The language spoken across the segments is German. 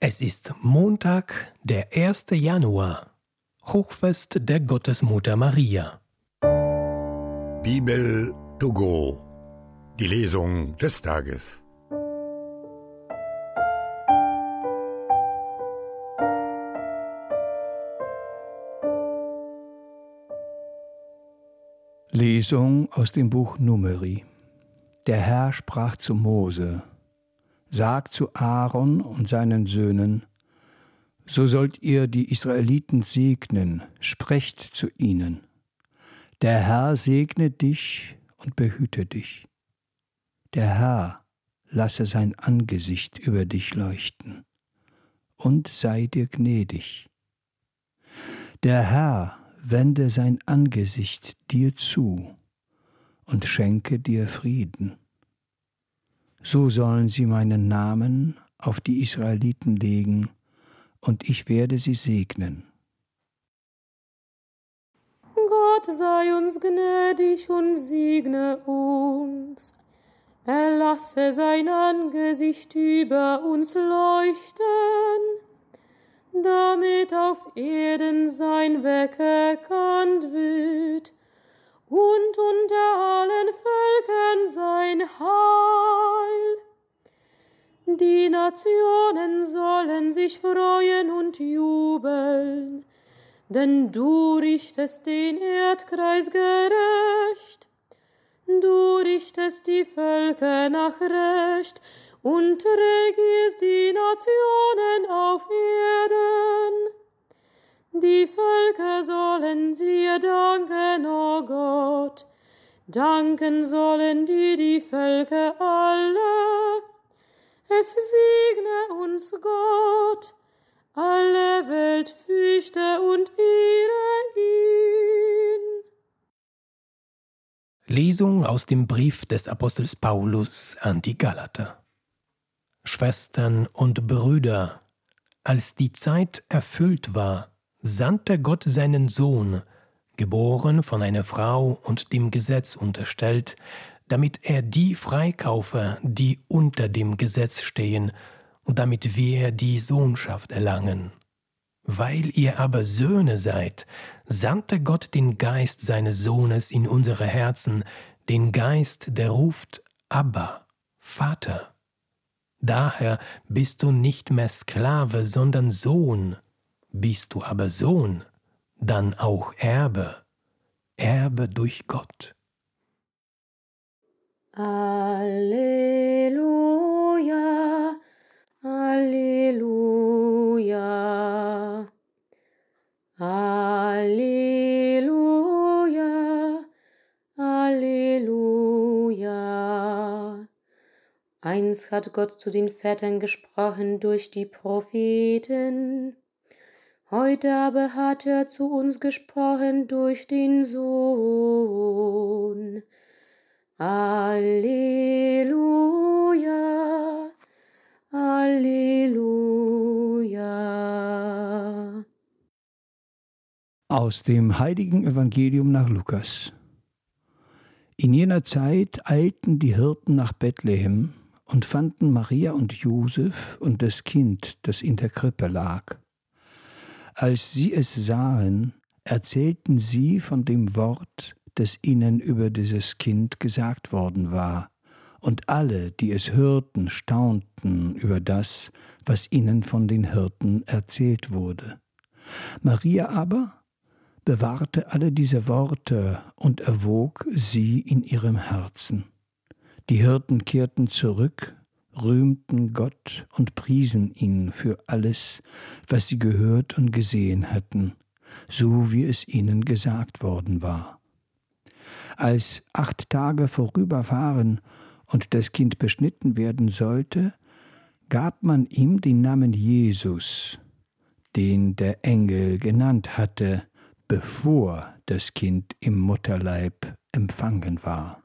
Es ist Montag, der 1. Januar, Hochfest der Gottesmutter Maria. Bibel to go. Die Lesung des Tages. Lesung aus dem Buch Numeri. Der Herr sprach zu Mose, Sag zu Aaron und seinen Söhnen, so sollt ihr die Israeliten segnen, sprecht zu ihnen. Der Herr segne dich und behüte dich. Der Herr lasse sein Angesicht über dich leuchten und sei dir gnädig. Der Herr wende sein Angesicht dir zu und schenke dir Frieden so sollen sie meinen Namen auf die Israeliten legen, und ich werde sie segnen. Gott sei uns gnädig und segne uns. Er lasse sein Angesicht über uns leuchten, damit auf Erden sein Werk erkannt wird und unter allen Völkern sein Heil. Die Nationen sollen sich freuen und jubeln, denn du richtest den Erdkreis gerecht. Du richtest die Völker nach Recht und regierst die Nationen auf Erden. Die Völker sollen dir danken, o oh Gott, danken sollen dir die Völker alle. Es segne uns Gott, alle Welt fürchte und ehre ihn. Lesung aus dem Brief des Apostels Paulus an die Galater. Schwestern und Brüder, als die Zeit erfüllt war, sandte Gott seinen Sohn, geboren von einer Frau und dem Gesetz unterstellt, damit er die freikaufe, die unter dem Gesetz stehen, und damit wir die Sohnschaft erlangen. Weil ihr aber Söhne seid, sandte Gott den Geist seines Sohnes in unsere Herzen, den Geist, der ruft Abba, Vater. Daher bist du nicht mehr Sklave, sondern Sohn. Bist du aber Sohn, dann auch Erbe, Erbe durch Gott. Alleluia, Alleluia, Alleluia, Alleluia. Eins hat Gott zu den Vätern gesprochen durch die Propheten. Heute aber hat er zu uns gesprochen durch den Sohn. Alleluia, Alleluia. Aus dem heiligen Evangelium nach Lukas. In jener Zeit eilten die Hirten nach Bethlehem und fanden Maria und Josef und das Kind, das in der Krippe lag. Als sie es sahen, erzählten sie von dem Wort, das ihnen über dieses Kind gesagt worden war, und alle, die es hörten, staunten über das, was ihnen von den Hirten erzählt wurde. Maria aber bewahrte alle diese Worte und erwog sie in ihrem Herzen. Die Hirten kehrten zurück rühmten Gott und priesen ihn für alles, was sie gehört und gesehen hatten, so wie es ihnen gesagt worden war. Als acht Tage vorüber waren und das Kind beschnitten werden sollte, gab man ihm den Namen Jesus, den der Engel genannt hatte, bevor das Kind im Mutterleib empfangen war.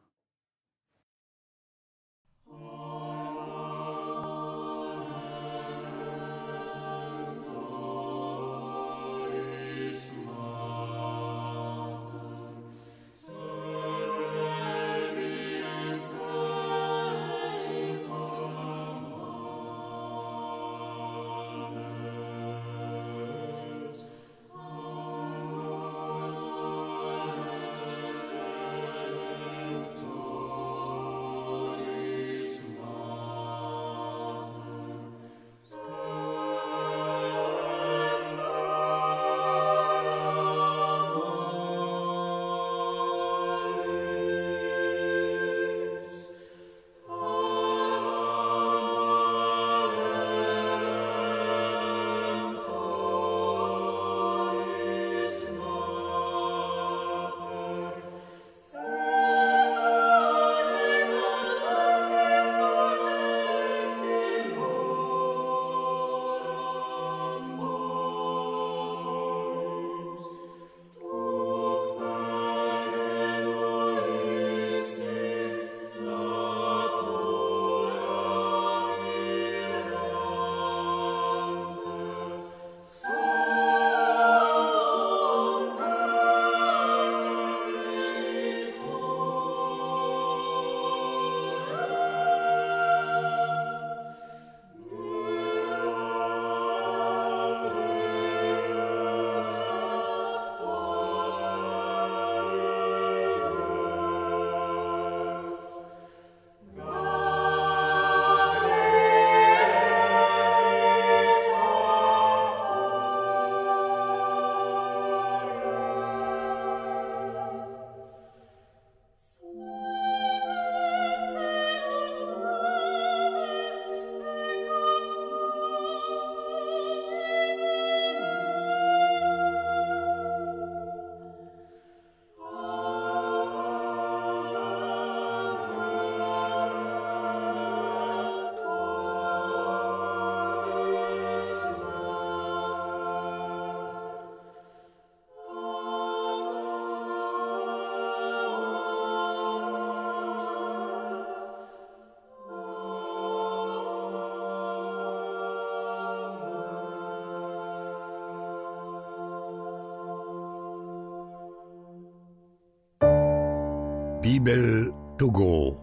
Bibel to go.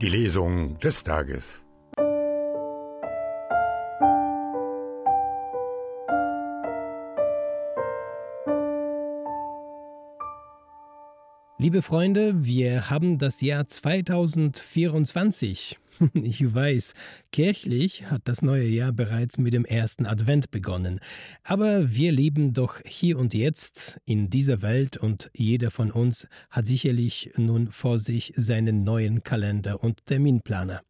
Die Lesung des Tages. Liebe Freunde, wir haben das Jahr 2024. Ich weiß, kirchlich hat das neue Jahr bereits mit dem ersten Advent begonnen. Aber wir leben doch hier und jetzt in dieser Welt und jeder von uns hat sicherlich nun vor sich seinen neuen Kalender und Terminplaner.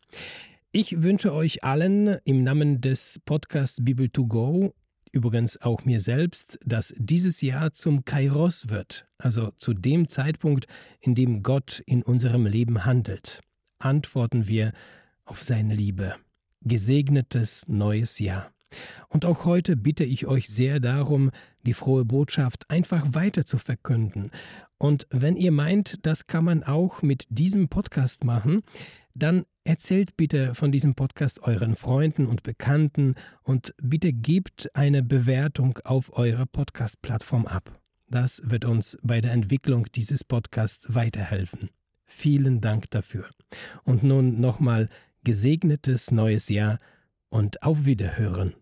Ich wünsche euch allen im Namen des Podcasts Bibel to Go übrigens auch mir selbst, dass dieses Jahr zum Kairos wird, also zu dem Zeitpunkt, in dem Gott in unserem Leben handelt. Antworten wir auf seine Liebe. Gesegnetes neues Jahr. Und auch heute bitte ich euch sehr darum, die frohe Botschaft einfach weiter zu verkünden. Und wenn ihr meint, das kann man auch mit diesem Podcast machen, dann erzählt bitte von diesem Podcast euren Freunden und Bekannten und bitte gebt eine Bewertung auf eurer Podcast-Plattform ab. Das wird uns bei der Entwicklung dieses Podcasts weiterhelfen. Vielen Dank dafür. Und nun nochmal gesegnetes neues Jahr und auf Wiederhören.